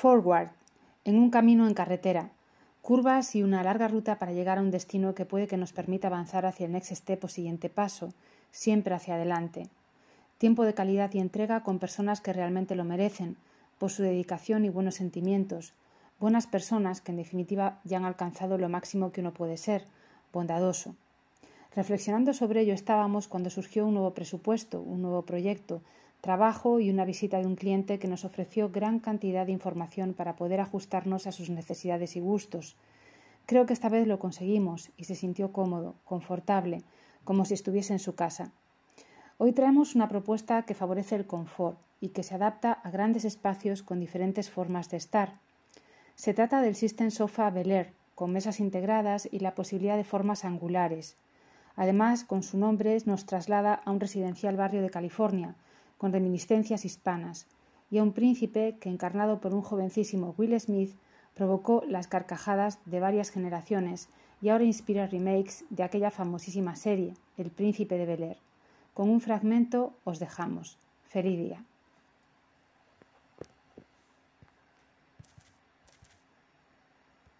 Forward, en un camino en carretera, curvas y una larga ruta para llegar a un destino que puede que nos permita avanzar hacia el next step o siguiente paso, siempre hacia adelante. Tiempo de calidad y entrega con personas que realmente lo merecen, por su dedicación y buenos sentimientos, buenas personas que en definitiva ya han alcanzado lo máximo que uno puede ser, bondadoso. Reflexionando sobre ello estábamos cuando surgió un nuevo presupuesto, un nuevo proyecto, trabajo y una visita de un cliente que nos ofreció gran cantidad de información para poder ajustarnos a sus necesidades y gustos. Creo que esta vez lo conseguimos y se sintió cómodo, confortable, como si estuviese en su casa. Hoy traemos una propuesta que favorece el confort y que se adapta a grandes espacios con diferentes formas de estar. Se trata del System Sofa Bel Air, con mesas integradas y la posibilidad de formas angulares. Además, con su nombre nos traslada a un residencial barrio de California, con reminiscencias hispanas, y a un príncipe que, encarnado por un jovencísimo Will Smith, provocó las carcajadas de varias generaciones y ahora inspira remakes de aquella famosísima serie, El príncipe de Bel Air. Con un fragmento os dejamos. Feliz día.